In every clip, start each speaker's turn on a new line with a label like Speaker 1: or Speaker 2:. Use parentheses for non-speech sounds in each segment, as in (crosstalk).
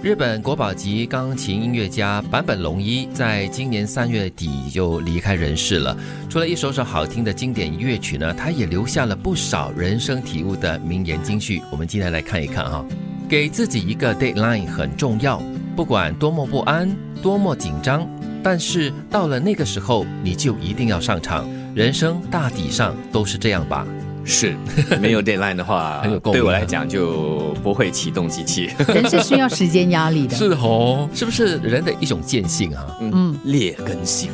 Speaker 1: 日本国宝级钢琴音乐家坂本龙一在今年三月底就离开人世了。除了一首首好听的经典乐曲呢，他也留下了不少人生体悟的名言金句。我们今天来看一看哈，给自己一个 deadline 很重要，不管多么不安、多么紧张，但是到了那个时候，你就一定要上场。人生大抵上都是这样吧。
Speaker 2: 是，(laughs) 没有 deadline 的话，(laughs) 对我来讲就不会启动机器。(laughs)
Speaker 3: 人是需要时间压力的，
Speaker 1: 是哦，是不是人的一种贱性啊？
Speaker 2: 嗯，劣根性，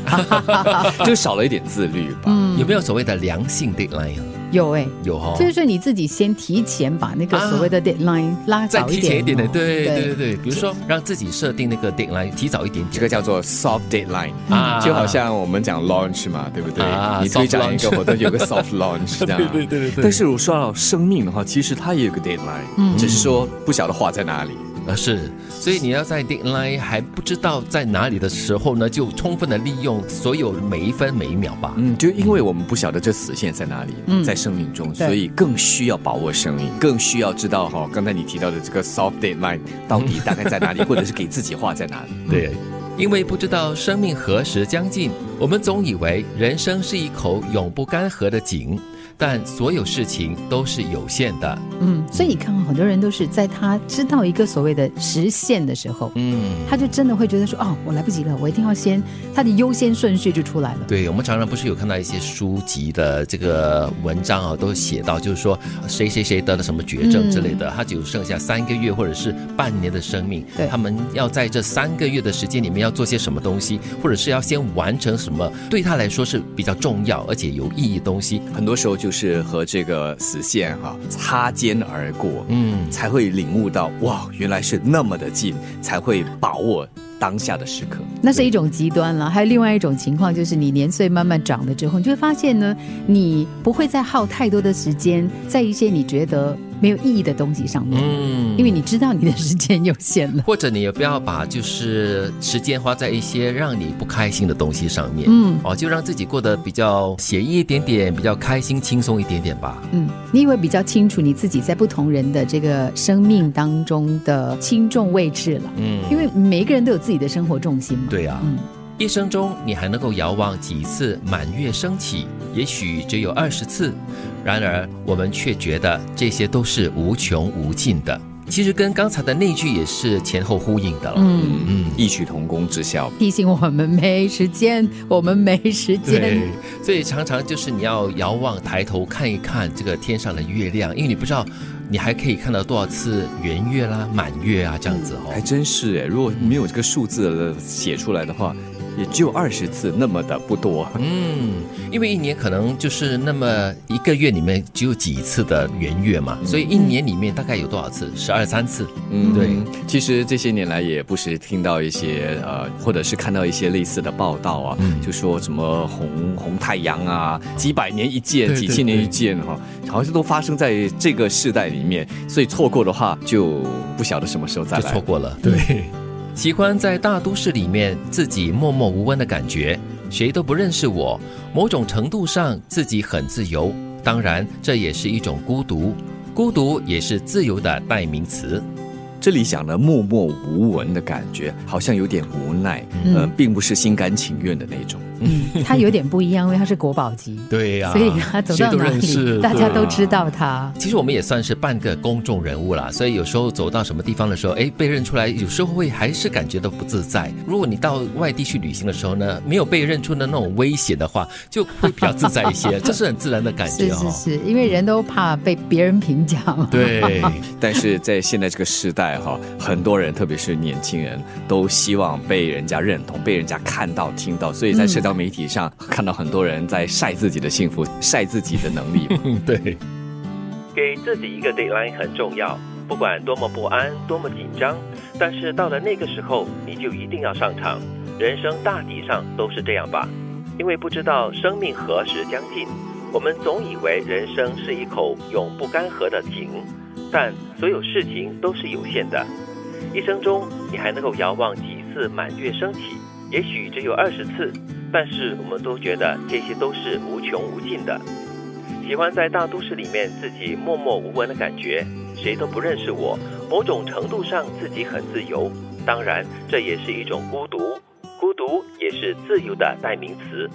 Speaker 2: 就少了一点自律吧。
Speaker 1: 有没有所谓的良性 deadline 啊？
Speaker 3: 有哎，
Speaker 1: 有哈，
Speaker 3: 就是你自己先提前把那个所谓的 deadline 拉早
Speaker 1: 一点，再提前一点的，对对。对对，比如说让自己设定那个 deadline 提早一点点，
Speaker 2: 这个叫做 soft deadline 啊，就好像我们讲 launch 嘛，对不对？你推展一个活动有个 soft launch (laughs) 这样，
Speaker 1: 对对对对。
Speaker 2: 但是我说到生命的话，其实它也有个 deadline，只是说不晓得画在哪里。
Speaker 1: 呃是，所以你要在 deadline 还不知道在哪里的时候呢，就充分的利用所有每一分每一秒吧。
Speaker 2: 嗯，就因为我们不晓得这死线在哪里，在生命中，所以更需要把握生命，更需要知道哈，刚才你提到的这个 soft deadline 到底大概在哪里，或者是给自己画在哪里。(laughs)
Speaker 1: 对，因为不知道生命何时将近，我们总以为人生是一口永不干涸的井。但所有事情都是有限的，
Speaker 3: 嗯，所以你看，很多人都是在他知道一个所谓的实现的时候，嗯，他就真的会觉得说，哦，我来不及了，我一定要先，他的优先顺序就出来了。
Speaker 1: 对，我们常常不是有看到一些书籍的这个文章啊，都写到，就是说谁谁谁得了什么绝症之类的，他只剩下三个月或者是半年的生命，
Speaker 3: 对，
Speaker 1: 他们要在这三个月的时间里面要做些什么东西，或者是要先完成什么，对他来说是比较重要而且有意义的东西，
Speaker 2: 很多时候。就是和这个死线哈擦肩而过，嗯，才会领悟到哇，原来是那么的近，才会把握。当下的时刻，
Speaker 3: 那是一种极端了。还有另外一种情况，就是你年岁慢慢长了之后，你就会发现呢，你不会再耗太多的时间在一些你觉得没有意义的东西上面。嗯，因为你知道你的时间有限了。
Speaker 1: 或者你也不要把就是时间花在一些让你不开心的东西上面。嗯，哦，就让自己过得比较写意一点点，比较开心轻松一点点吧。
Speaker 3: 嗯，你也会比较清楚你自己在不同人的这个生命当中的轻重位置了。嗯，因为每一个人都有。自己的生活重心嘛
Speaker 1: 对呀，嗯，一生中你还能够遥望几次满月升起？也许只有二十次，然而我们却觉得这些都是无穷无尽的。其实跟刚才的那句也是前后呼应的了，嗯
Speaker 2: 嗯，异曲同工之效，
Speaker 3: 提醒我们没时间，我们没时间。
Speaker 1: 对，所以常常就是你要遥望抬头看一看这个天上的月亮，因为你不知道你还可以看到多少次圆月啦、满月啊这样子哦。
Speaker 2: 还真是哎，如果没有这个数字写出来的话。也就二十次，那么的不多。
Speaker 1: 嗯，因为一年可能就是那么一个月里面只有几次的圆月嘛，所以一年里面大概有多少次？十二三次。嗯，对。
Speaker 2: 其实这些年来也不时听到一些呃，或者是看到一些类似的报道啊，就说什么红红太阳啊，几百年一见，几千年一见哈，好像都发生在这个世代里面，所以错过的话就不晓得什么时候再来。
Speaker 1: 错过了，对。喜欢在大都市里面自己默默无闻的感觉，谁都不认识我。某种程度上，自己很自由，当然这也是一种孤独，孤独也是自由的代名词。
Speaker 2: 这里想的默默无闻的感觉，好像有点无奈，嗯，并不是心甘情愿的那种。
Speaker 3: 嗯，(laughs) 他有点不一样，因为他是国宝级，
Speaker 1: 对呀，
Speaker 3: 所以他走到哪里，(laughs) 大家都知道他。
Speaker 1: 其实我们也算是半个公众人物啦，所以有时候走到什么地方的时候，哎，被认出来，有时候会还是感觉到不自在。如果你到外地去旅行的时候呢，没有被认出的那种危险的话，就会比较自在一些，(laughs) 这是很自然的感觉
Speaker 3: 是是是，因为人都怕被别人评价嘛。
Speaker 1: 对，
Speaker 2: 但是在现在这个时代哈，很多人，特别是年轻人，都希望被人家认同，被人家看到、听到，所以在社交。媒体上 (laughs) 看到很多人在晒自己的幸福，晒自己的能力。(laughs)
Speaker 1: 对，
Speaker 4: 给自己一个 deadline 很重要，不管多么不安、多么紧张，但是到了那个时候，你就一定要上场。人生大抵上都是这样吧，因为不知道生命何时将尽，我们总以为人生是一口永不干涸的井，但所有事情都是有限的。一生中，你还能够遥望几次满月升起？也许只有二十次。但是我们都觉得这些都是无穷无尽的。喜欢在大都市里面自己默默无闻的感觉，谁都不认识我。
Speaker 1: 某种程度上自己很自由，当然这也是一种孤独，孤独也是自由的代名词。